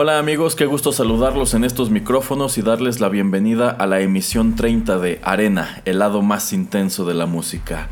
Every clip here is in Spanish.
Hola amigos, qué gusto saludarlos en estos micrófonos y darles la bienvenida a la emisión 30 de Arena, el lado más intenso de la música.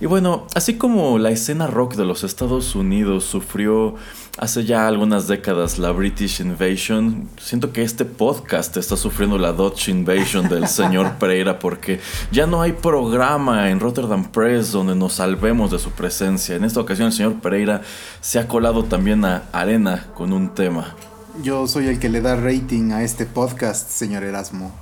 Y bueno, así como la escena rock de los Estados Unidos sufrió hace ya algunas décadas la British Invasion, siento que este podcast está sufriendo la Dutch Invasion del señor Pereira porque ya no hay programa en Rotterdam Press donde nos salvemos de su presencia. En esta ocasión el señor Pereira se ha colado también a Arena con un tema. Yo soy el que le da rating a este podcast, señor Erasmo.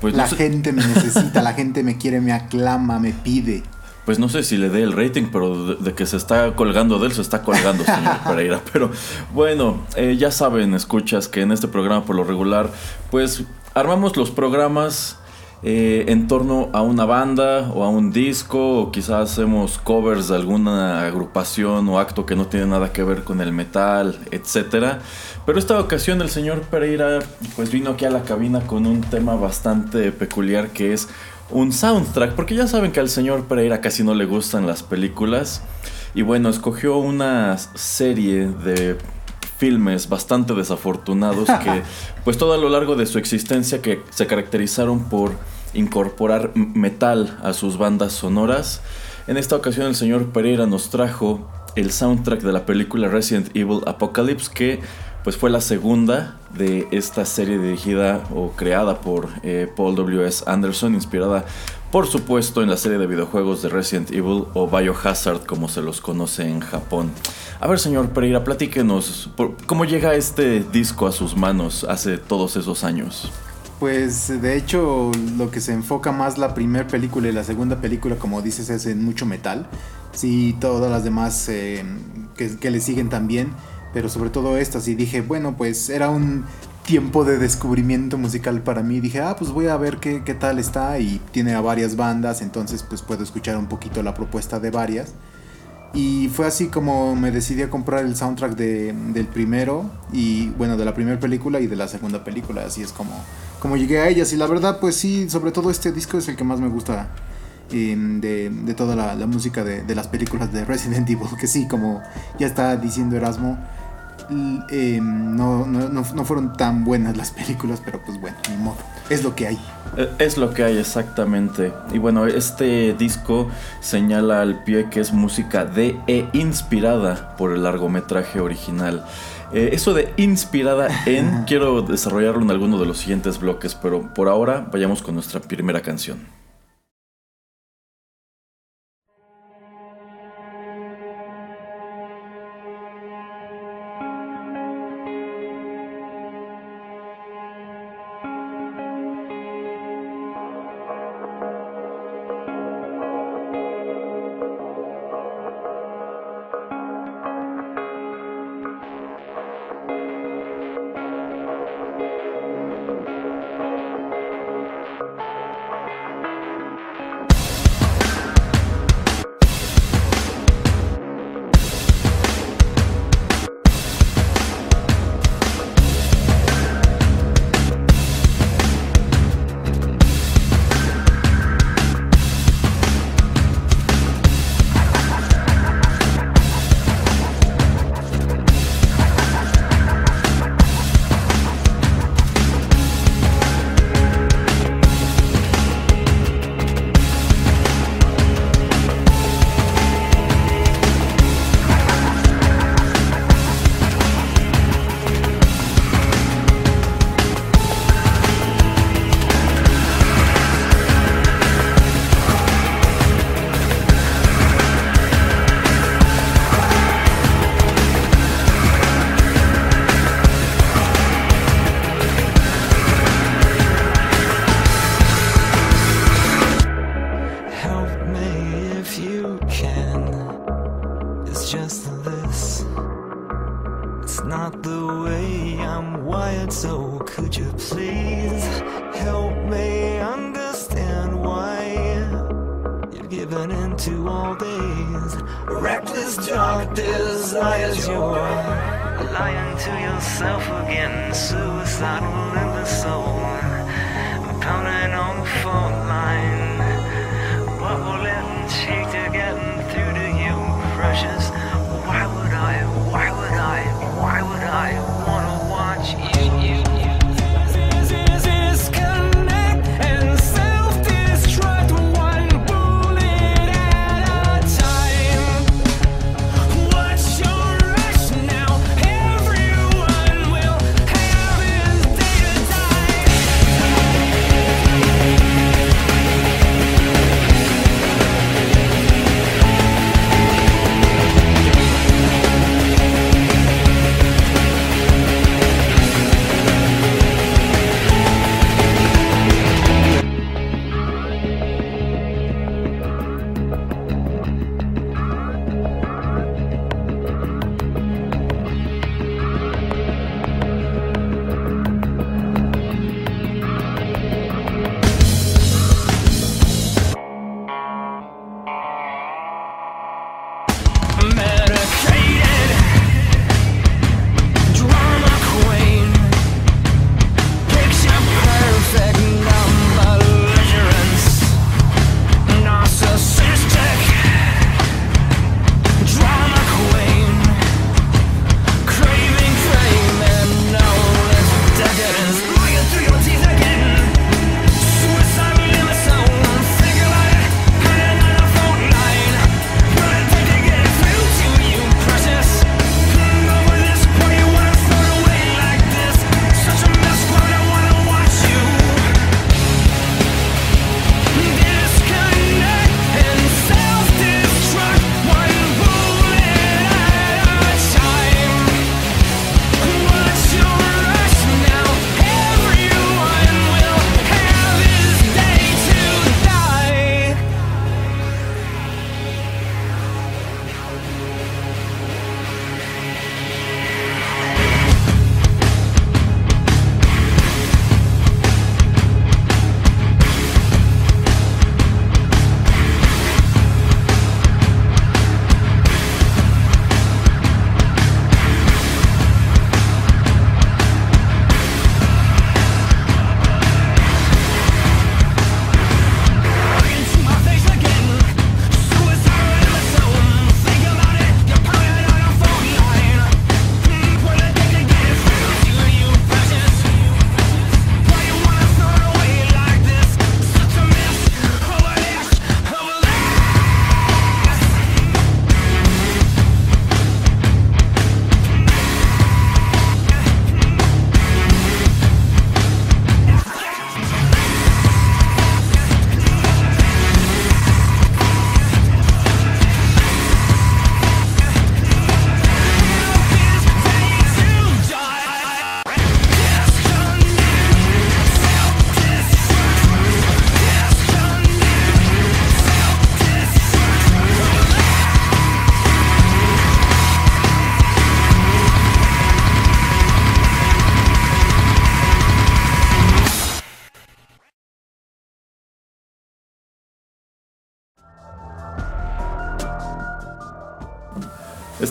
Pues la gente me necesita, la gente me quiere, me aclama, me pide. Pues no sé si le dé el rating, pero de, que se está colgando de él, se está colgando, señor Pereira. Pero bueno, eh, ya saben, escuchas que en este programa por lo regular, pues armamos los programas eh, en torno a una banda o a un disco o quizás hacemos covers de alguna agrupación o acto que no tiene nada que ver con el metal, etcétera. Pero esta ocasión el señor Pereira pues vino aquí a la cabina con un tema bastante peculiar que es un soundtrack, porque ya saben que al señor Pereira casi no le gustan las películas y bueno, escogió una serie de filmes bastante desafortunados que pues todo a lo largo de su existencia que se caracterizaron por incorporar metal a sus bandas sonoras. En esta ocasión el señor Pereira nos trajo el soundtrack de la película Resident Evil Apocalypse que pues fue la segunda de esta serie dirigida o creada por eh, Paul W.S. Anderson, inspirada por supuesto en la serie de videojuegos de Resident Evil o Biohazard como se los conoce en Japón. A ver señor Pereira, platíquenos cómo llega este disco a sus manos hace todos esos años. Pues de hecho lo que se enfoca más la primera película y la segunda película, como dices, es en mucho metal. Sí, todas las demás eh, que, le siguen también, pero sobre todo estas. Y dije, bueno, pues era un tiempo de descubrimiento musical para mí. Dije, ah, pues voy a ver qué, qué tal está. Y tiene a varias bandas, entonces pues puedo escuchar un poquito la propuesta de varias. Y fue así como me decidí a comprar el soundtrack de, del primero y bueno, de la primera película y de la segunda película. Así es como, como llegué a ellas. Y la verdad, pues sí, sobre todo este disco es el que más me gusta em, de, de, toda la, música de, de, las películas de Resident Evil. Que sí, como ya está diciendo Erasmo, em, no, no, no fueron tan buenas las películas, pero pues bueno, ni modo. Es lo que hay. Eh, es lo que hay exactamente. Y bueno, este disco señala al pie que es música de e inspirada por el largometraje original. Eh, eso de inspirada en, quiero desarrollarlo en alguno de los siguientes bloques, pero por ahora vayamos con nuestra primera canción.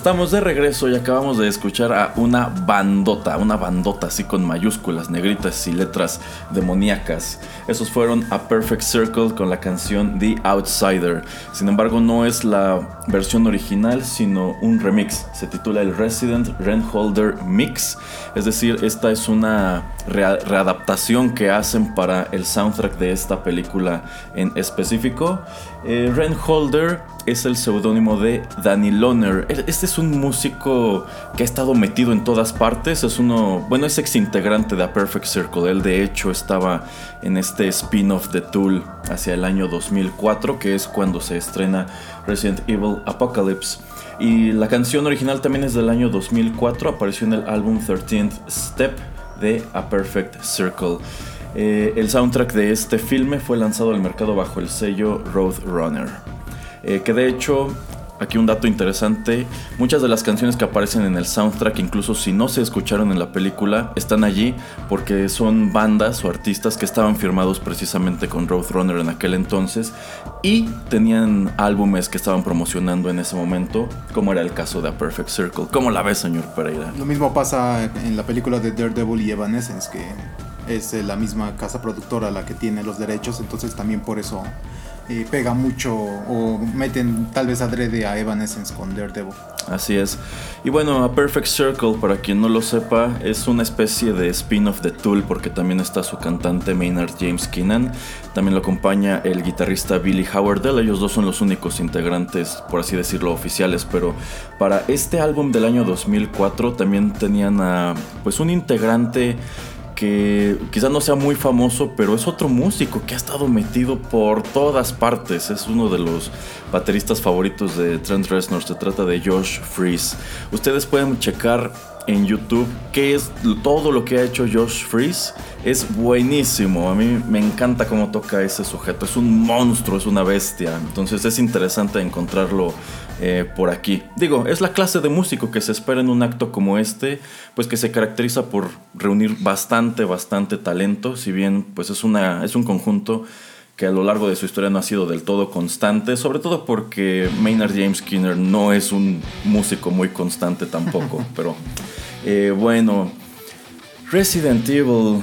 Estamos de regreso y acabamos de escuchar a una bandota, una bandota así con mayúsculas, negritas y letras demoníacas. Esos fueron A Perfect Circle con la canción The Outsider. Sin embargo, no es la versión original, sino un remix. Se titula el Resident Rent Holder Mix. Es decir, esta es una rea- readaptación que hacen para el soundtrack de esta película en específico. Eh, Rent Holder es el seudónimo de Danny Loner. E- Este es un músico que ha estado metido en todas partes. Es uno, bueno, es ex integrante de A Perfect Circle. Él de hecho estaba en este spin-off de Tool hacia el año 2004, que es cuando se estrena Resident Evil Apocalypse. Y la canción original también es del año 2004, apareció en el álbum 13th Step de A Perfect Circle. Eh, el soundtrack de este filme fue lanzado al mercado bajo el sello Roadrunner. Eh, que de hecho aquí un dato interesante, muchas de las canciones que aparecen en el soundtrack, incluso si no se escucharon en la película, están allí porque son bandas o artistas que estaban firmados precisamente con Roadrunner en aquel entonces y tenían álbumes que estaban promocionando en ese momento, como era el caso de A Perfect Circle. ¿Cómo la ves, señor Pereira? Lo mismo pasa en la película de Daredevil y Evanescence, que es eh, la misma casa productora la que tiene los derechos, entonces también por eso eh, pega mucho o meten tal vez adrede a Evanescence con Daredevil. Así es. Y bueno, A Perfect Circle, para quien no lo sepa, es una especie de spin-off de Tool porque también está su cantante Maynard James Keenan. También lo acompaña el guitarrista Billy Howardell. Ellos dos son los únicos integrantes, por así decirlo, oficiales. Pero para este álbum del año 2004 también tenían a pues un integrante que quizás no sea muy famoso, pero es otro músico que ha estado metido por todas partes. Es uno de los bateristas favoritos de Trent Reznor. Se trata de Josh Freeze. Ustedes pueden checar en YouTube qué es todo lo que ha hecho Josh Freeze. Es buenísimo. A mí me encanta cómo toca ese sujeto. Es un monstruo, es una bestia. Entonces es interesante encontrarlo eh, por aquí. Digo, es la clase de músico que se espera en un acto como este, pues que se caracteriza por reunir bastante, bastante talento, si bien pues es, una, es un conjunto que a lo largo de su historia no ha sido del todo constante, sobre todo porque Maynard James Skinner no es un músico muy constante tampoco, pero eh, bueno, Resident Evil,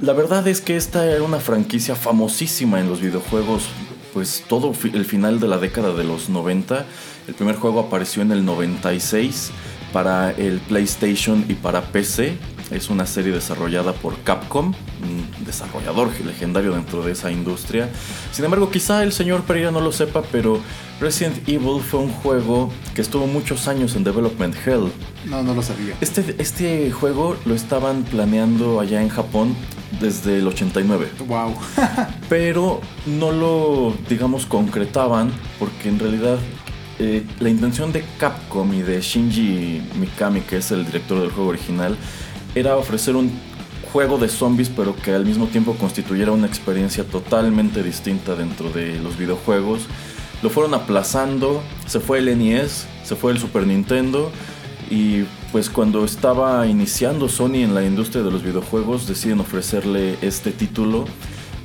la verdad es que esta era una franquicia famosísima en los videojuegos, pues todo el final de la década de los 90 el primer juego apareció en el 96 para el PlayStation y para PC. Es una serie desarrollada por Capcom, un desarrollador legendario dentro de esa industria. Sin embargo, quizá el señor Pereira no lo sepa, pero Resident Evil fue un juego que estuvo muchos años en Development Hell. No, no lo sabía. Este, este juego lo estaban planeando allá en Japón desde el 89. Wow. pero no lo, digamos, concretaban porque en realidad eh, la intención de Capcom y de Shinji Mikami, que es el director del juego original, era ofrecer un juego de zombies, pero que al mismo tiempo constituyera una experiencia totalmente distinta dentro de los videojuegos. Lo fueron aplazando, se fue el NES, se fue el Super Nintendo y pues cuando estaba iniciando Sony en la industria de los videojuegos deciden ofrecerle este título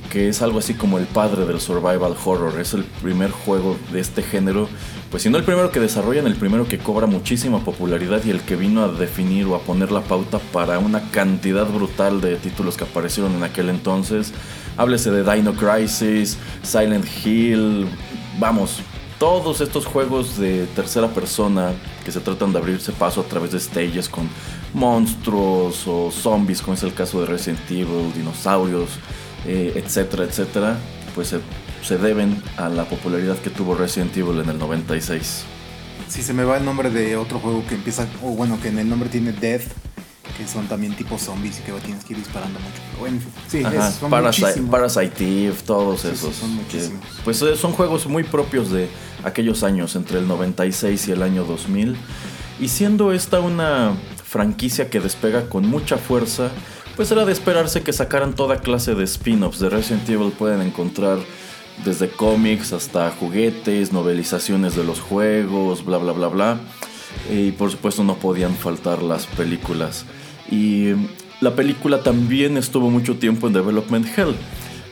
que es algo así como el padre del survival horror. Es el primer juego de este género, pues si no el primero que desarrollan, el primero que cobra muchísima popularidad y el que vino a definir o a poner la pauta para una cantidad brutal de títulos que aparecieron en aquel entonces. Háblese de Dino Crisis, Silent Hill, vamos, todos estos juegos de tercera persona que se tratan de abrirse paso a través de stages con monstruos o zombies, como es el caso de Resident Evil, dinosaurios, eh, etcétera, etcétera, pues se, deben a la popularidad que tuvo Resident Evil en el 96. Si se me va el nombre de otro juego que empieza, o bueno, que en el nombre tiene Death, que son también tipo zombies y que tienes que ir disparando mucho. bueno, sí, son Parasite, Parasite Eve, todos esos. son pues eh, son juegos muy propios de aquellos años, entre el 96 y el año 2000. Y siendo esta una franquicia que despega con mucha fuerza, pues era de esperarse que sacaran toda clase de spin-offs. De Resident Evil pueden encontrar desde cómics hasta juguetes, novelizaciones de los juegos, bla bla bla bla. Y por supuesto no podían faltar las películas. Y la película también estuvo mucho tiempo en Development Hell.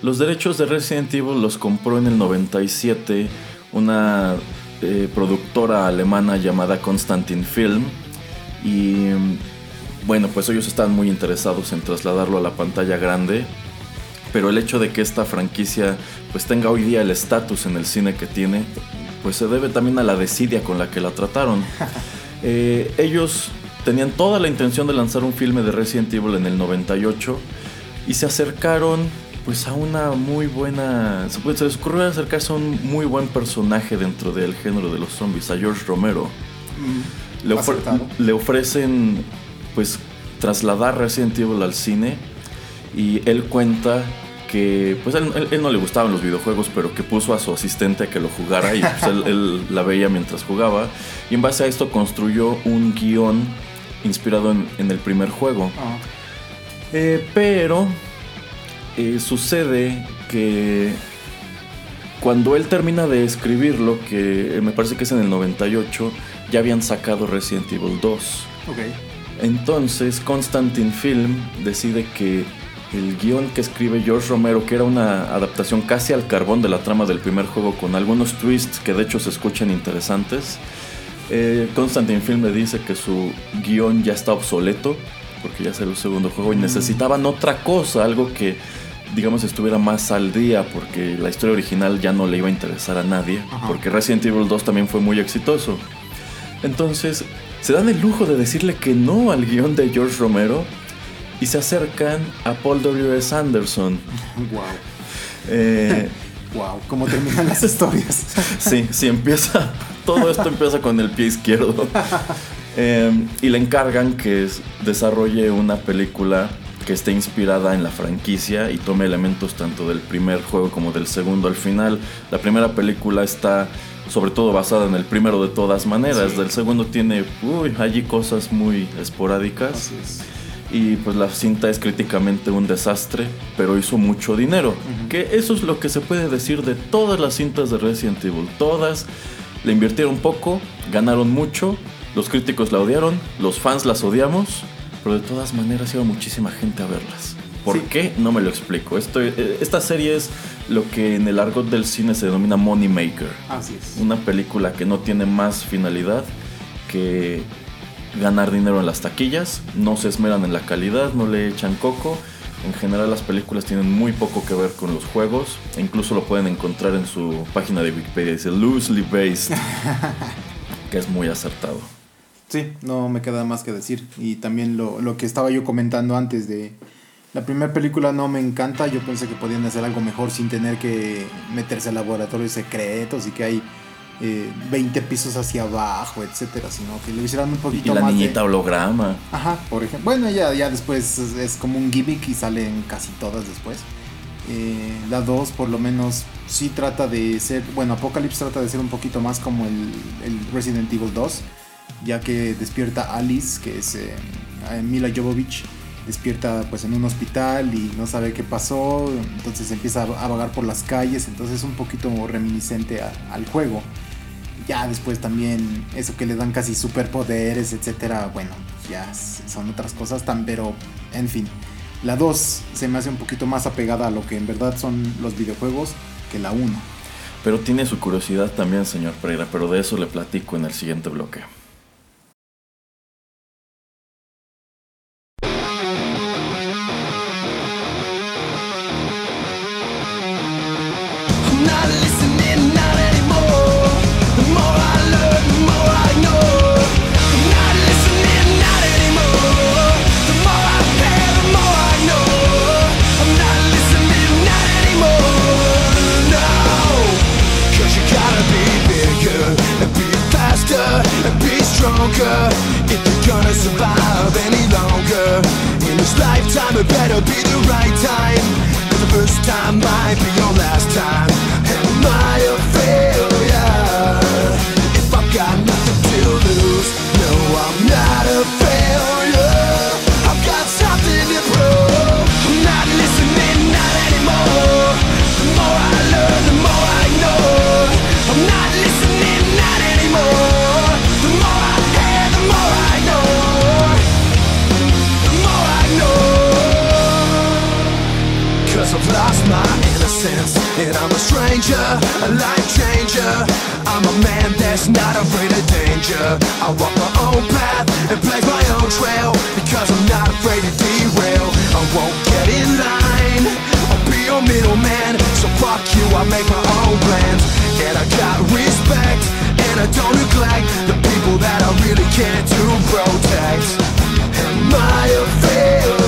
Los derechos de Resident Evil los compró en el 97 una eh, productora alemana llamada Constantin Film. Y bueno, pues ellos están muy interesados en trasladarlo a la pantalla grande, pero el hecho de que esta franquicia pues tenga hoy día el estatus en el cine que tiene, pues se debe también a la desidia con la que la trataron. Eh, ellos tenían toda la intención de lanzar un filme de Resident Evil en el 98 y se acercaron pues a una muy buena... Se, les ocurrió acercarse a un muy buen personaje dentro del género de los zombies, a George Romero. Mm, le, le, ofrecen pues trasladar Resident Evil al cine y él cuenta que pues él, no le gustaban los videojuegos pero que puso a su asistente a que lo jugara y pues él, la veía mientras jugaba y en base a esto construyó un guion inspirado en, el primer juego ah. eh, pero eh, sucede que cuando él termina de escribirlo, que me parece que es en el 98, ya habían sacado Resident Evil 2. Ok. Entonces Constantine Film decide que el guion que escribe George Romero, que era una adaptación casi al carbón de la trama del primer juego, con algunos twists que de hecho se escuchan interesantes, eh, Constantine Film le dice que su guion ya está obsoleto, porque ya salió el segundo juego, y necesitaban otra cosa, algo que digamos estuviera más al día, porque la historia original ya no le iba a interesar a nadie, Ajá. porque Resident Evil 2 también fue muy exitoso. Entonces, se dan el lujo de decirle que no al guion de George Romero y se acercan a Paul W.S. Anderson. Wow. Eh, Wow. ¿Cómo terminan las historias? sí, sí, empieza. Todo esto empieza con el pie izquierdo. Eh, y le encargan que es- desarrolle una película que esté inspirada en la franquicia y tome elementos tanto del primer juego como del segundo. Al final, la primera película está sobre todo basada en el primero de todas maneras. Sí. Del segundo tiene, uy, allí cosas muy esporádicas. Así es. Y pues la cinta es críticamente un desastre, pero hizo mucho dinero. Que eso es lo que se puede decir de todas las cintas de Resident Evil. Todas le invirtieron poco, ganaron mucho, los críticos la odiaron, los fans las odiamos, pero de todas maneras iba muchísima gente a verlas. ¿Por Sí. qué? No me lo explico. Esto, eh, esta serie es lo que en el argot del cine se denomina Money Maker. Así es. Una película que no tiene más finalidad que ganar dinero en las taquillas, no se esmeran en la calidad, no le echan coco. En general las películas tienen muy poco que ver con los juegos, e incluso lo pueden encontrar en su página de Wikipedia, dice loosely based, que es muy acertado. Sí, no me queda más que decir. Y también lo, lo que estaba yo comentando antes de... La primera película no me encanta, yo pensé que podían hacer algo mejor sin tener que meterse a laboratorios secretos y que hay eh, 20 pisos hacia abajo, etcétera, sino que lo hicieran un poquito y la más de- niñita holograma. Ajá, por ejemplo. Bueno, ya, ya después es, es como un gimmick y salen casi todas después. Eh, la 2 por lo menos sí trata de ser, bueno, Apocalypse trata de ser un poquito más como el, el Resident Evil 2, ya que despierta Alice, que es eh, eh, Mila Jovovich, despierta pues en un hospital y no sabe qué pasó, entonces empieza a a vagar por las calles, entonces es un poquito reminiscente a- al juego. Ya después también eso que le dan casi superpoderes, etcétera, bueno, pues ya son otras cosas, tan, pero en fin. La 2 se me hace un poquito más apegada a lo que en verdad son los videojuegos que la 1. Pero tiene su curiosidad también, señor Pereira, pero de eso le platico en el siguiente bloque. Stronger if you're gonna survive any longer. In this lifetime, it better be the right time. 'Cause the first time might be your last time. A life changer. I'm a man that's not afraid of danger. I walk my own path and blaze my own trail Because I'm not afraid to derail. I won't get in line I'll be your middleman. So fuck you, I make my own plans. And I got respect And I don't neglect The people that I really care to protect. Am I a failure?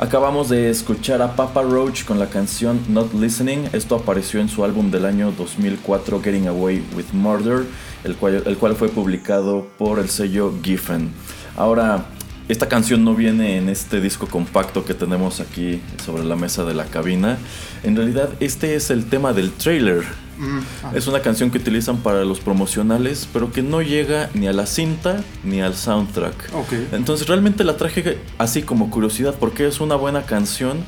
Acabamos de escuchar a Papa Roach con la canción Not Listening. Esto apareció en su álbum del año 2004, Getting Away with Murder, el cual, el cual fue publicado por el sello Giffen. Ahora, esta canción no viene en este disco compacto que tenemos aquí sobre la mesa de la cabina. En realidad, este es el tema del trailer. Mm, Es una canción que utilizan para los promocionales, pero que no llega ni a la cinta ni al soundtrack. Ok. Entonces realmente la traje así como curiosidad porque es una buena canción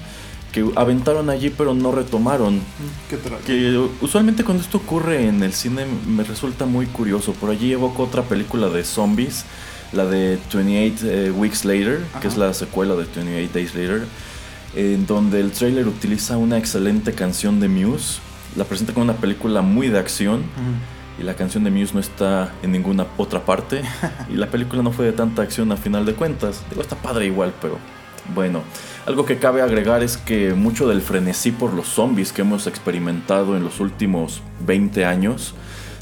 que aventaron allí pero no retomaron. ¿Qué? Que usualmente cuando esto ocurre en el cine me resulta muy curioso. Por allí evoco otra película de zombies, la de 28 eh, Weeks Later, que es Ajá. la secuela de 28 Days Later, en donde el trailer utiliza una excelente canción de Muse. La presenta como una película muy de acción Mm, y la canción de Muse no está en ninguna otra parte y la película no fue de tanta acción a final de cuentas. Digo, está padre igual, pero bueno. Algo que cabe agregar es que mucho del frenesí por los zombies que hemos experimentado en los últimos 20 años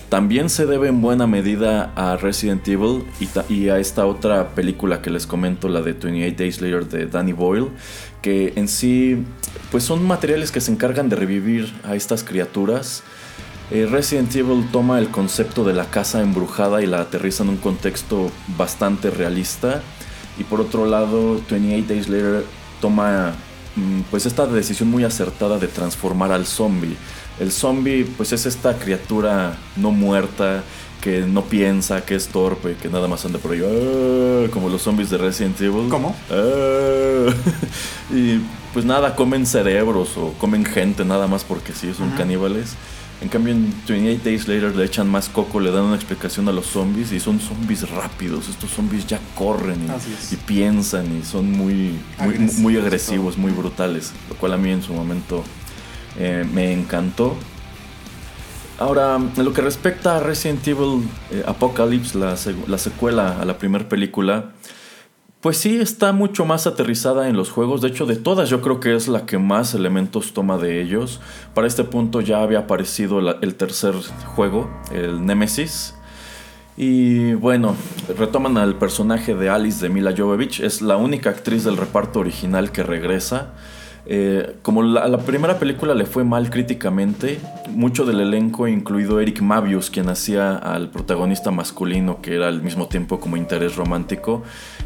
también se debe en buena medida a Resident Evil y, y a esta otra película que les comento, la de 28 Days Later de Danny Boyle, que en sí pues son materiales que se encargan de revivir a estas criaturas. Eh, Resident Evil toma el concepto de la casa embrujada y la aterriza en un contexto bastante realista. Y por otro lado, 28 Days Later toma mm, pues esta decisión muy acertada de transformar al zombie. El zombie pues es esta criatura no muerta que no piensa, que es torpe, que nada más anda por ahí, "Ah", como los zombies de Resident Evil. ¿Cómo? Ah. y pues nada, comen cerebros o comen gente nada más porque sí, son Ujú. caníbales. En cambio en 28 Days Later le echan más coco, le dan una explicación a los zombies y son zombies rápidos. Estos zombies ya corren y, piensan y son muy, muy, Agresivos muy agresivos, muy brutales. Lo cual a mí en su momento eh, me encantó. Ahora, en lo que respecta a Resident Evil eh, Apocalypse, la, secuela a la primera película, pues sí está mucho más aterrizada en los juegos. De hecho, de todas yo creo que es la que más elementos toma de ellos. Para este punto ya había aparecido el tercer juego, el Nemesis. Y bueno, retoman al personaje de Alice de Mila Jovovich. Es la única actriz del reparto original que regresa. Eh, como la, la primera película le fue mal críticamente, mucho del elenco, incluido Eric Mavius, quien hacía al protagonista masculino, que era al mismo tiempo como interés romántico,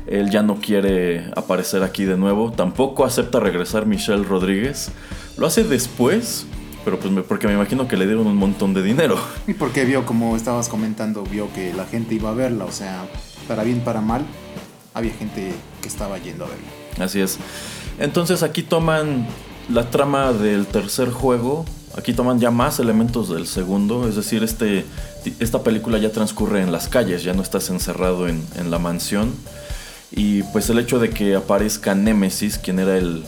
él ya no quiere aparecer aquí de nuevo. Tampoco acepta regresar Michelle Rodríguez. Lo hace después, pero pues me- porque me imagino que le dieron un montón de dinero. Y porque vio, como estabas comentando, vio que la gente iba a verla, o sea, para bien, para mal, había gente que estaba yendo a verla. Así es. Entonces aquí toman la trama del tercer juego. Aquí toman ya más elementos del segundo. Es decir, este, esta película ya transcurre en las calles, ya no estás encerrado en, la mansión. Y pues el hecho de que aparezca Nemesis, quien era el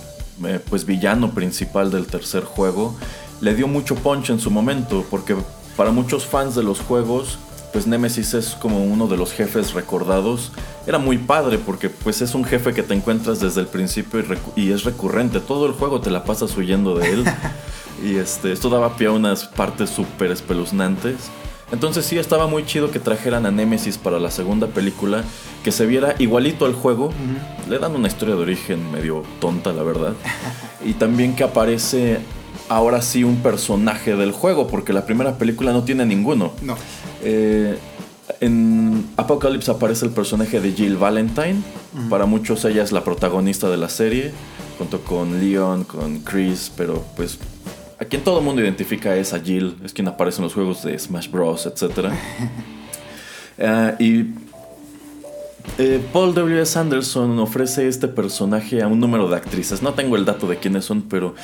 eh, pues villano principal del tercer juego, le dio mucho punch en su momento, porque para muchos fans de los juegos, pues Nemesis es como uno de los jefes recordados. Era muy padre porque pues es un jefe que te encuentras desde el principio y, es recurrente. Todo el juego te la pasas huyendo de él. y este, esto daba pie a unas partes súper espeluznantes. Entonces sí estaba muy chido que trajeran a Nemesis para la segunda película, que se viera igualito al juego. Le dan una historia de origen medio tonta, la verdad. y también que aparece ahora sí un personaje del juego, porque la primera película no tiene ninguno. No. Eh, en Apocalypse aparece el personaje de Jill Valentine. Para muchos ella es la protagonista de la serie, junto con Leon, con Chris, pero pues a quien todo el mundo identifica es a Jill, es quien aparece en los juegos de Smash Bros, etc. Eh, y eh, Paul W.S. Anderson ofrece este personaje a un número de actrices. No tengo el dato de quiénes son, pero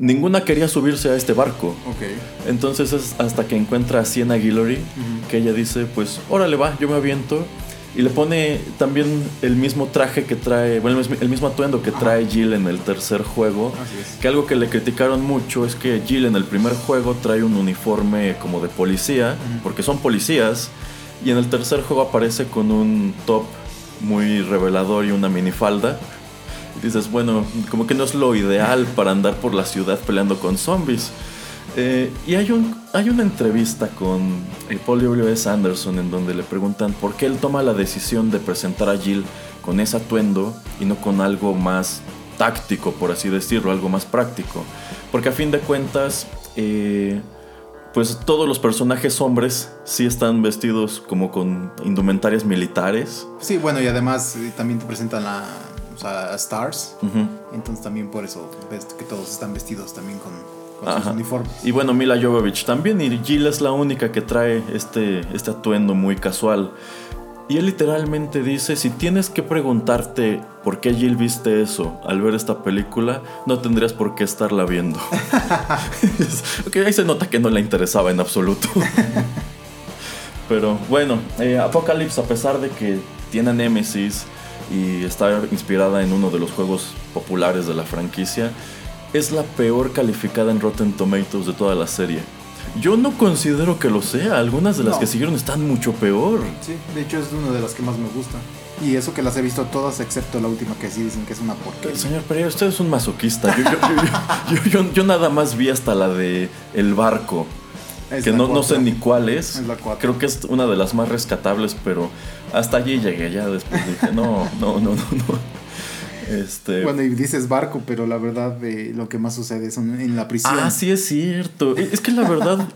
ninguna quería subirse a este barco. Entonces es hasta que encuentra a Sienna Guillory que ella dice, pues, órale va, yo me aviento. Y le pone también el mismo traje que trae, bueno, el mismo- atuendo que trae Jill en el tercer juego. Es. Que algo que le criticaron mucho es que Jill en el primer juego trae un uniforme como de policía, porque son policías. Y en el tercer juego aparece con un top muy revelador y una minifalda. Dices, bueno, como que no es lo ideal para andar por la ciudad peleando con zombies. Eh, y hay, un, hay una entrevista con eh, Paul W.S. Anderson en donde le preguntan por qué él toma la decisión de presentar a Jill con ese atuendo y no con algo más táctico, por así decirlo, algo más práctico. Porque a fin de cuentas, eh, pues todos los personajes hombres sí están vestidos como con indumentarias militares. Sí, bueno, y además eh, también te presentan a, a Stars. Entonces también por eso ves que todos están vestidos también con, con sus uniformes. Y bueno, Mila Jovovich también, y Jill es la única que trae este, este atuendo muy casual. Y él literalmente dice, si tienes que preguntarte por qué Jill viste eso al ver esta película, no tendrías por qué estarla viendo. ok, ahí se nota que no le interesaba en absoluto. Pero bueno, eh, Apocalypse, a pesar de que tiene Nemesis y está inspirada en uno de los juegos populares de la franquicia, es la peor calificada en Rotten Tomatoes de toda la serie. Yo no considero que lo sea, algunas de las No. que siguieron están mucho peor. Sí, de hecho es una de las que más me gusta. Y eso que las he visto todas, excepto la última que sí dicen que es una porquería. Señor Pereira, usted es un masoquista. Yo, yo- yo- yo- nada más vi hasta la de El Barco, Es que no, no sé ni cuál es. Es la. Creo que es una de las más rescatables, pero hasta allí llegué. Ya después dije, no, no, no, no, no. Este. Bueno, y dices barco, pero la verdad eh, lo que más sucede es en la prisión. Ah, sí es cierto. E- Es que la verdad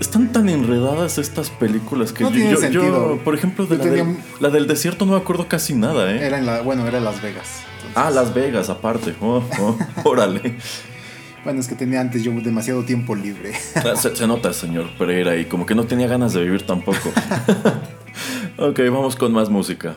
están tan enredadas estas películas que No yo, por ejemplo, de Yo la, tenía del, un- la del desierto no me acuerdo casi nada, ¿eh? Era en la, bueno, era Las Vegas. Entonces, Ah, Las Vegas, aparte. Oh, oh, órale. Bueno, es que tenía antes yo demasiado tiempo libre. Se, se nota, señor Pereira, y como que no tenía ganas de vivir tampoco. ok, vamos con más música.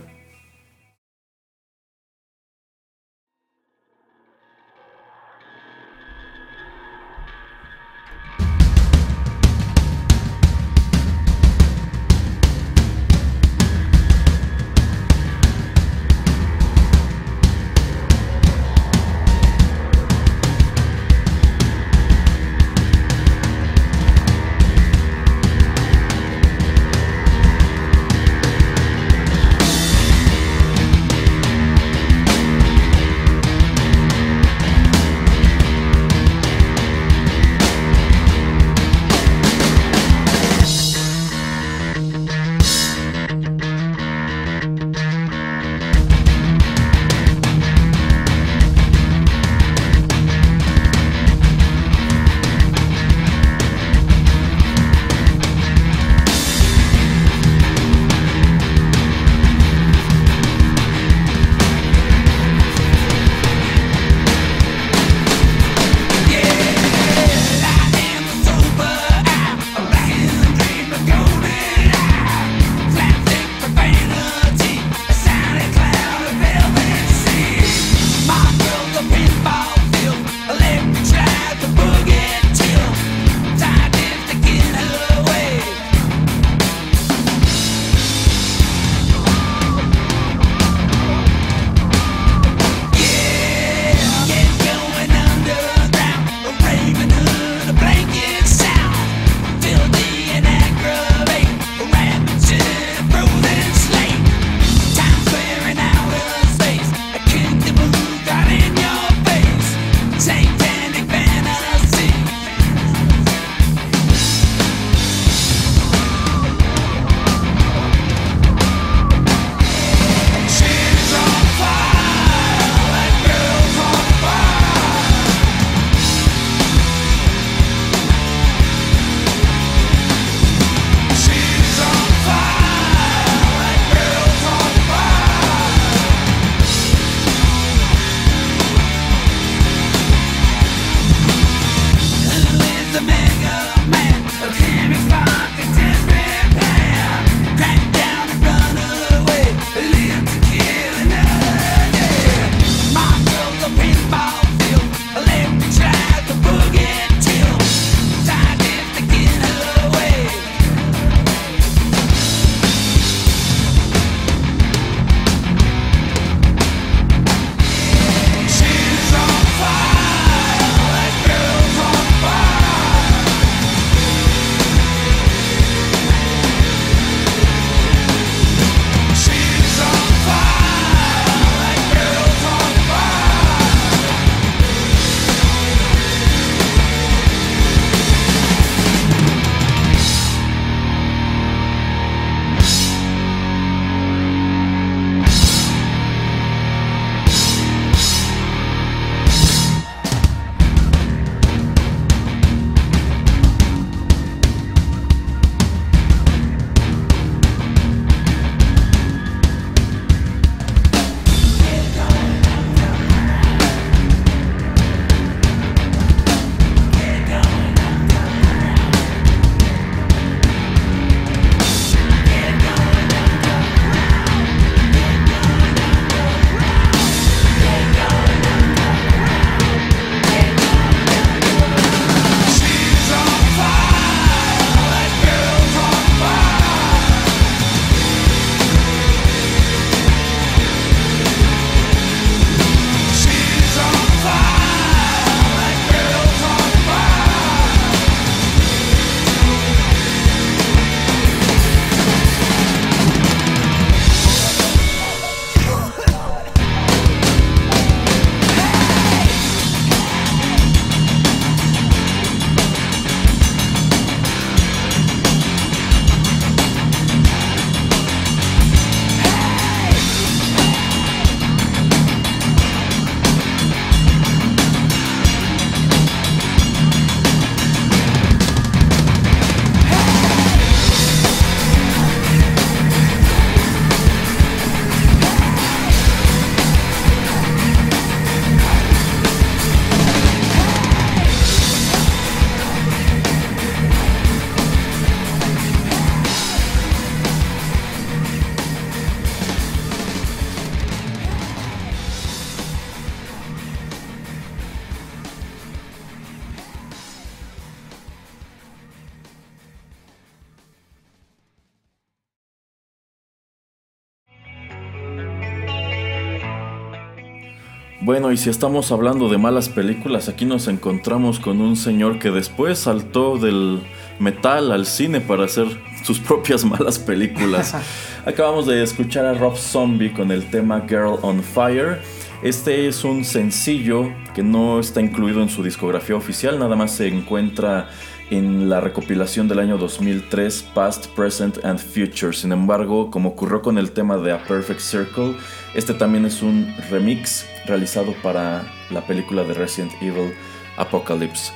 Bueno, y si estamos hablando de malas películas, aquí nos encontramos con un señor que después saltó del metal al cine para hacer sus propias malas películas. Acabamos de escuchar a Rob Zombie con el tema Girl on Fire. Este es un sencillo que no está incluido en su discografía oficial, nada más se encuentra en la recopilación del año 2003 Past, Present and Future. Sin embargo, como ocurrió con el tema de A Perfect Circle, este también es un remix realizado para la película de Resident Evil Apocalypse.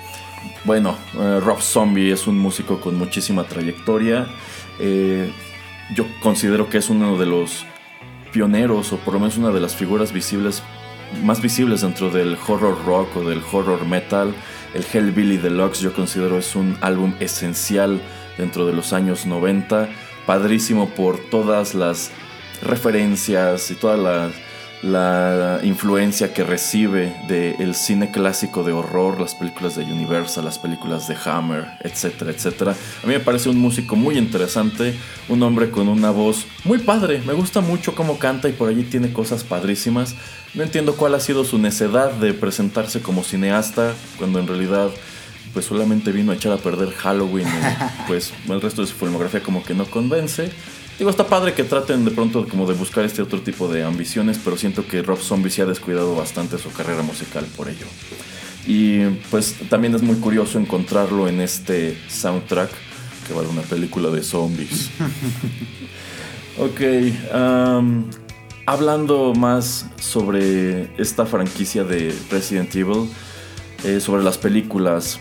Bueno, eh, Rob Zombie es un músico con muchísima trayectoria. Eh, yo considero que es uno de los pioneros o por lo menos una de las figuras visibles más visibles dentro del horror rock o del horror metal. El Hellbilly Deluxe yo considero es un álbum esencial dentro de los años 90, padrísimo por todas las referencias y toda la, la influencia que recibe del cine clásico de horror, las películas de Universal, las películas de Hammer, etcétera, etcétera. A mí me parece un músico muy interesante, un hombre con una voz muy padre, me gusta mucho cómo canta y por allí tiene cosas padrísimas. No entiendo cuál ha sido su necedad de presentarse como cineasta cuando en realidad pues solamente vino a echar a perder Halloween y pues el resto de su filmografía como que no convence. Digo, está padre que traten de pronto como de buscar este otro tipo de ambiciones, pero siento que Rob Zombie se ha descuidado bastante su carrera musical por ello. Y pues también es muy curioso encontrarlo en este soundtrack que va de una película de zombies. ok, um, hablando más sobre esta franquicia de Resident Evil, eh, sobre las películas,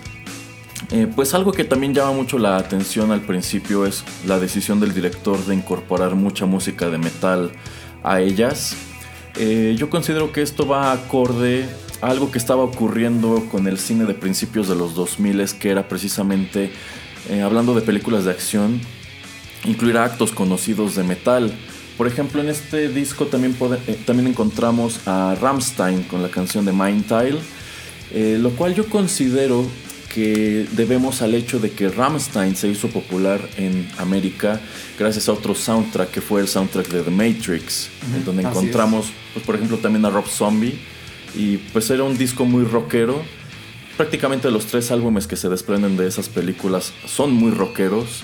eh, pues algo que también llama mucho la atención al principio es la decisión del director de incorporar mucha música de metal a ellas. Eh, yo considero que esto va acorde a algo que estaba ocurriendo con el cine de principios de los 2000, que era precisamente, hablando de películas de acción, incluir actos conocidos de metal. Por ejemplo, en este disco también, eh, también encontramos a Ramstein con la canción de Mind Tile, eh, lo cual yo considero que debemos al hecho de que Ramstein se hizo popular en América gracias a otro soundtrack que fue el soundtrack de The Matrix, en donde encontramos, pues, por ejemplo, también a Rob Zombie, y pues era un disco muy rockero. Prácticamente los tres álbumes que se desprenden de esas películas son muy rockeros.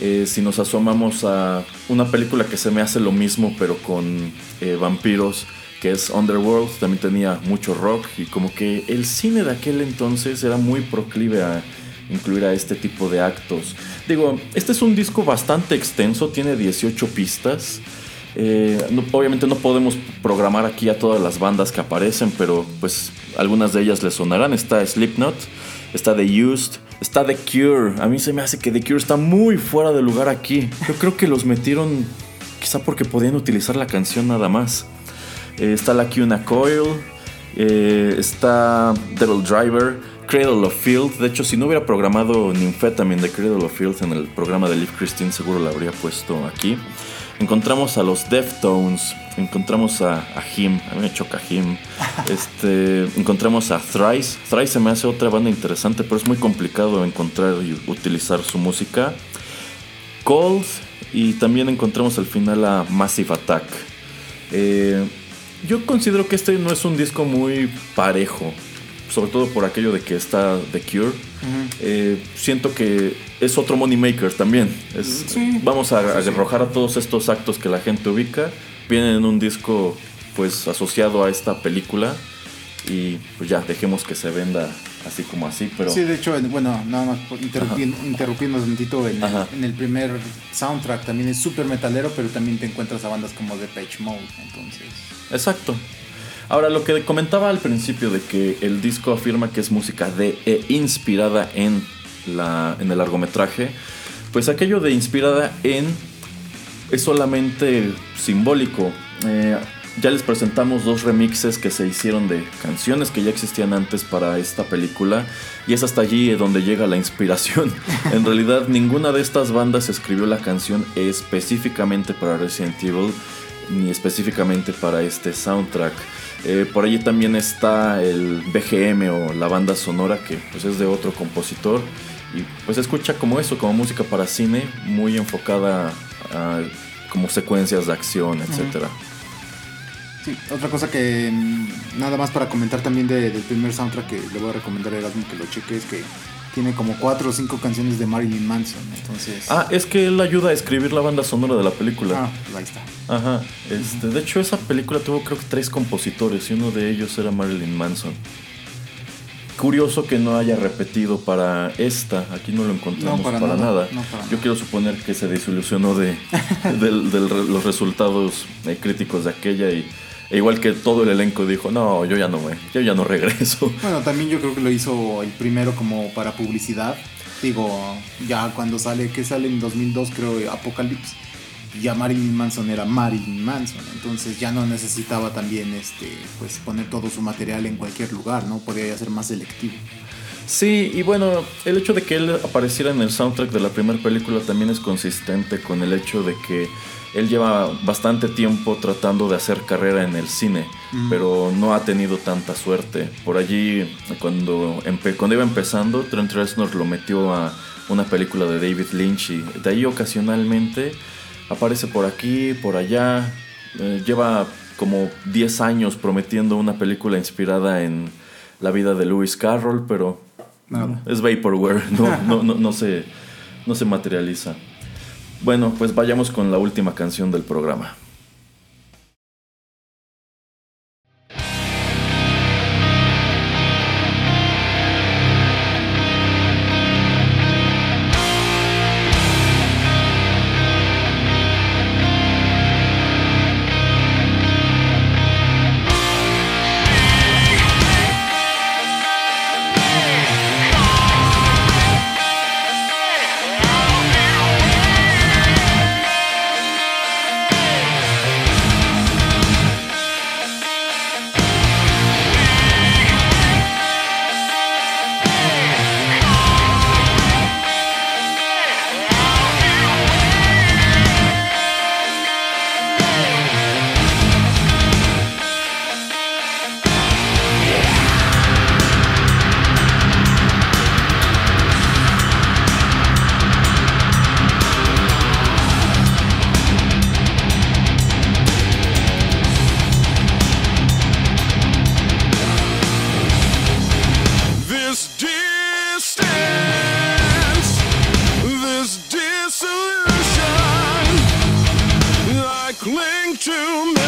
Eh, si nos asomamos a una película que se me hace lo mismo, pero con eh, vampiros, que es Underworld, también tenía mucho rock y como que el cine de aquel entonces era muy proclive a incluir a este tipo de actos. Digo, este es un disco bastante extenso, tiene 18 pistas. Eh, obviamente no podemos programar aquí a todas las bandas que aparecen, pero pues algunas de ellas les sonarán. Está Slipknot, está The Used, Está The Cure. A mí se me hace que The Cure está muy fuera de lugar aquí. Yo creo que los metieron quizá porque podían utilizar la canción nada más. Eh, está la Cuna Coil. Eh, está Devil Driver. Cradle of Field. De hecho, si no hubiera programado Nymphetamine de Cradle of Field en el programa de Live Christine, seguro la habría puesto aquí. Encontramos a los Deftones, encontramos a, a Him, a mí me choca Him. Este, encontramos a Thrice. Thrice se me hace otra banda interesante, pero es muy complicado encontrar y utilizar su música. Cold y también encontramos al final a Massive Attack. Eh, yo considero que este no es un disco muy parejo sobre todo por aquello de que está The Cure. Eh, siento que es otro money maker también. Vamos a, arrojar a todos estos actos que la gente ubica. Vienen en un disco pues asociado a esta película y pues ya dejemos que se venda así como así, pero... Sí, de hecho, bueno, nada más interrumpiendo, interrumpiendo un momentito, en, en, el primer soundtrack también es súper metalero, pero también te encuentras a bandas como The Page Mode, entonces... Exacto. Ahora, lo que comentaba al principio de que el disco afirma que es música de e inspirada en, la, en el largometraje, pues aquello de inspirada en es solamente simbólico. Eh, ya les presentamos dos remixes que se hicieron de canciones que ya existían antes para esta película y es hasta allí donde llega la inspiración. en realidad ninguna de estas bandas escribió la canción específicamente para Resident Evil ni específicamente para este soundtrack. Eh, por allí también está el BGM o la banda sonora que pues es de otro compositor y pues escucha como eso, como música para cine, muy enfocada a como secuencias de acción, etcétera. Sí, otra cosa que mm, nada más para comentar también de- del primer soundtrack que le voy a recomendar a Erasmo que lo cheque es que tiene como cuatro o cinco canciones de Marilyn Manson. Entonces. Ah, es que él ayuda a escribir la banda sonora de la película. ah, pues ahí está. Ajá. Este, de hecho, esa película tuvo creo que tres compositores y uno de ellos era Marilyn Manson. Curioso que no haya repetido para esta. Aquí no lo encontramos No, para, para nada. nada, no, para Yo nada. quiero suponer que se desilusionó de, del re- los resultados eh, críticos de aquella y igual que todo el elenco dijo, no, yo ya no me, yo ya no regreso. Bueno, también yo creo que lo hizo el primero como para publicidad. Digo, ya cuando sale, que sale en 2002 creo Apocalypse, ya Marilyn Manson era Marilyn Manson, entonces ya no necesitaba también este pues poner todo su material en cualquier lugar, ¿no? Podía ser más selectivo. Sí, y bueno, el hecho de que él apareciera en el soundtrack de la primera película también es consistente con el hecho de que él lleva bastante tiempo tratando de hacer carrera en el cine, pero no ha tenido tanta suerte. Por allí, cuando, cuando iba empezando, Trent Reznor lo metió a una película de David Lynch y de ahí ocasionalmente aparece por aquí, por allá. Eh, lleva como 10 años prometiendo una película inspirada en la vida de Lewis Carroll, pero es vaporware, no, no, no, no se, no se materializa. Bueno, pues vayamos con la última canción del programa. to me.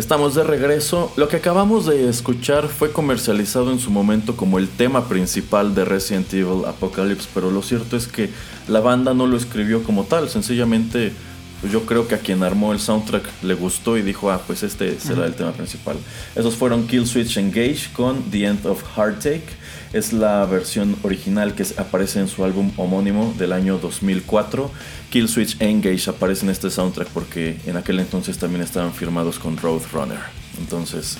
Estamos de regreso. Lo que acabamos de escuchar fue comercializado en su momento como el tema principal de Resident Evil Apocalypse, pero lo cierto es que la banda no lo escribió como tal, sencillamente pues yo creo que a quien armó el soundtrack le gustó y dijo, ah, pues este será el tema principal. Esos fueron Kill Switch Engage con The End of Heartache. Es la versión original que aparece en su álbum homónimo del año 2004. Kill Switch Engage aparece en este soundtrack porque en aquel entonces también estaban firmados con Roadrunner. Entonces,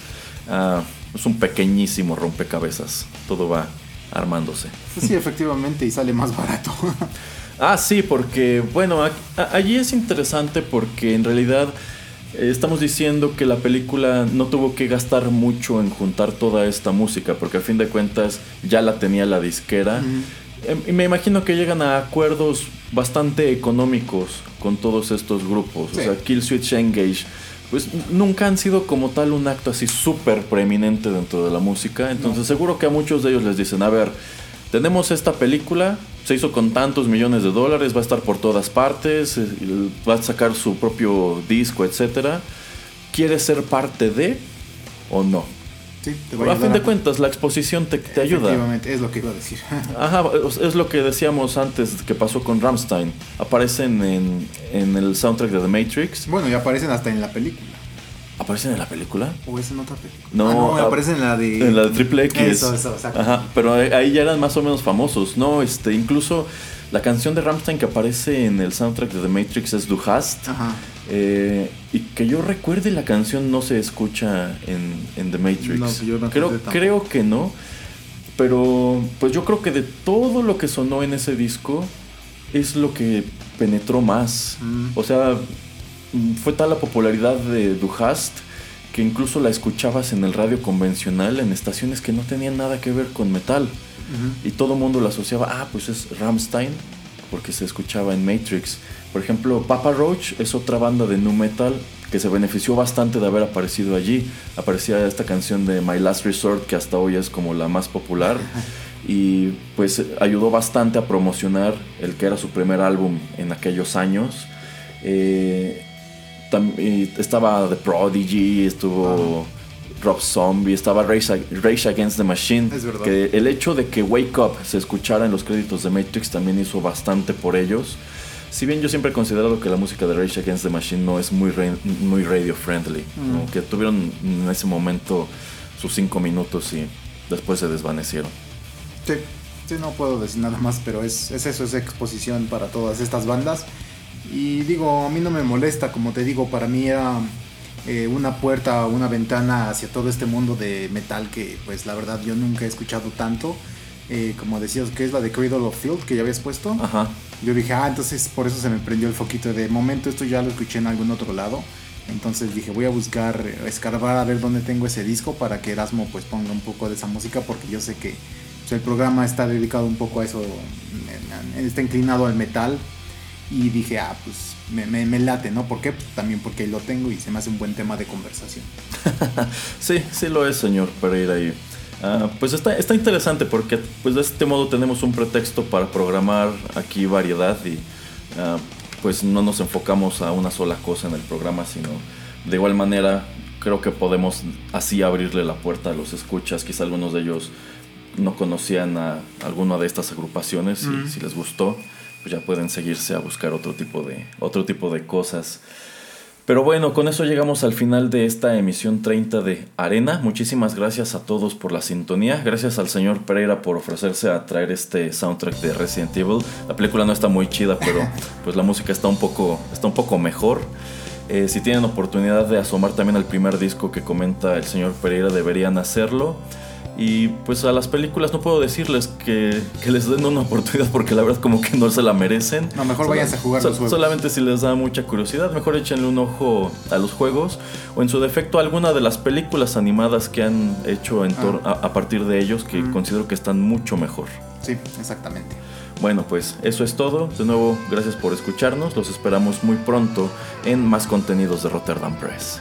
ah, es un pequeñísimo rompecabezas. Todo va armándose. Sí, efectivamente, y sale más barato. Ah, sí, porque, bueno, allí es interesante porque en realidad estamos diciendo que la película no tuvo que gastar mucho en juntar toda esta música, porque a fin de cuentas ya la tenía la disquera. Em, Y me imagino que llegan a acuerdos bastante económicos con todos estos grupos. Sí. O sea, Kill Switch Engage. Pues nunca han sido como tal un acto así súper preeminente dentro de la música. Entonces seguro que a muchos de ellos les dicen, a ver, tenemos esta película, se hizo con tantos millones de dólares, va a estar por todas partes, eh, va a sacar su propio disco, etcétera. ¿Quieres ser parte de o no? Sí, te a fin de cuentas, la exposición te, te ayuda. Efectivamente, es lo que iba a decir. Ajá, es lo que decíamos antes que pasó con Ramstein. Aparecen en, en el soundtrack de The Matrix. bueno, y aparecen hasta en la película. ¿Aparecen en la película? ¿O es en otra película? No, Ah, ah, aparecen en la de. En la de Triple X. Eso, eso, exacto. Ajá, pero ahí- ya eran más o menos famosos, ¿no? Este, incluso la canción de Ramstein que aparece en el soundtrack de The Matrix es Du Hast. Ajá. Eh, y que yo recuerde la canción no se escucha en, en The Matrix. No, yo no creo, creo que no. Pero pues yo creo que de todo lo que sonó en ese disco es lo que penetró más. Mm. O sea, fue tal la popularidad de Du Hast que incluso la escuchabas en el radio convencional en estaciones que no tenían nada que ver con metal. Y todo el mundo lo asociaba, ah, pues es Ramstein, porque se escuchaba en Matrix. Por ejemplo, Papa Roach es otra banda de nu metal que se benefició bastante de haber aparecido allí. Aparecía esta canción de My Last Resort, que hasta hoy es como la más popular. Y pues ayudó bastante a promocionar el que era su primer álbum en aquellos años. Eh, estaba The Prodigy, estuvo Rob Zombie, estaba Rage, Ag- Rage Against the Machine. Es verdad. Que el hecho de que Wake Up se escuchara en los créditos de Matrix también hizo bastante por ellos. Si bien yo siempre he considerado que la música de Rage Against the Machine no es muy, muy radio friendly, ¿no? que tuvieron en ese momento sus cinco minutos y después se desvanecieron. Sí, sí, no puedo decir nada más, pero es, es eso, es exposición para todas estas bandas. Y digo, a mí no me molesta, como te digo, para mí era eh, una puerta, una ventana hacia todo este mundo de metal que pues la verdad yo nunca he escuchado tanto. Eh, como decías, que es la de Cradle of Field que ya habías puesto. Ajá. Yo dije, ah, entonces por eso se me prendió el foquito de momento, esto ya lo escuché en algún otro lado. Entonces dije, voy a buscar, escarbar a ver dónde tengo ese disco para que Erasmo pues ponga un poco de esa música porque yo sé que pues, el programa está dedicado un poco a eso, está inclinado al metal. Y dije, ah, pues me, me- me late, ¿no? ¿Por qué? Pues, también porque lo tengo y se me hace un buen tema de conversación. Sí, sí lo es, señor Pereira. Y, ah, pues está, está interesante porque pues de este modo tenemos un pretexto para programar aquí variedad y ah, pues no nos enfocamos a una sola cosa en el programa, sino de igual manera creo que podemos así abrirle la puerta a los escuchas. Quizá algunos de ellos no conocían a alguna de estas agrupaciones y si les gustó, pues ya pueden seguirse a buscar otro tipo de, otro tipo de cosas. Pero bueno, con eso llegamos al final de esta emisión 30 de Arena. Muchísimas gracias a todos por la sintonía. Gracias al señor Pereira por ofrecerse a traer este soundtrack de Resident Evil. La película no está muy chida, pero pues la música está un poco, está un poco mejor. Eh, si tienen oportunidad de asomar también al primer disco que comenta el señor Pereira, deberían hacerlo. Y pues a las películas no puedo decirles que, que les den una oportunidad porque la verdad como que no se la merecen. No, mejor Sola- váyanse a jugar so- los juegos. Solamente si les da mucha curiosidad, mejor échenle un ojo a los juegos o en su defecto a alguna de las películas animadas que han hecho en tor- a, a partir de ellos que considero que están mucho mejor. Sí, exactamente. Bueno, pues eso es todo. De nuevo, gracias por escucharnos. Los esperamos muy pronto en más contenidos de Rotterdam Press.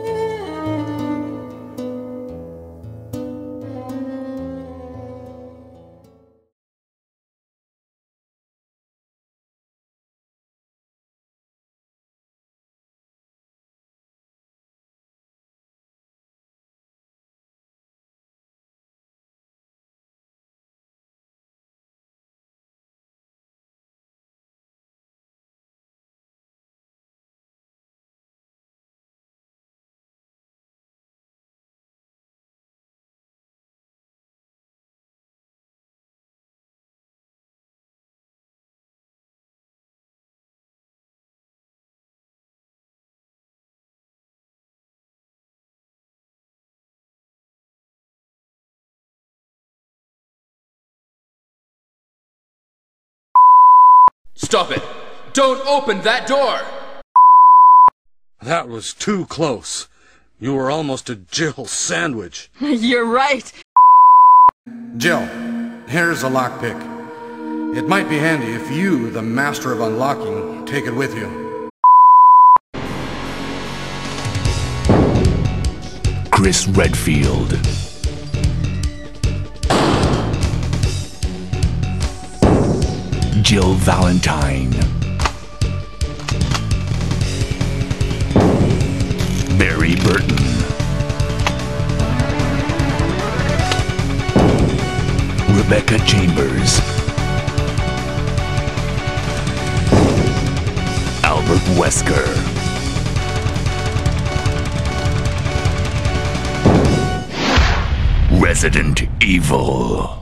Stop it! Don't open that door! That was too close. You were almost a Jill sandwich. You're right. Jill, here's a lockpick. It might be handy if you, the master of unlocking, take it with you. Chris Redfield. Jill Valentine. Barry Burton. Rebecca Chambers. Albert Wesker. Resident Evil.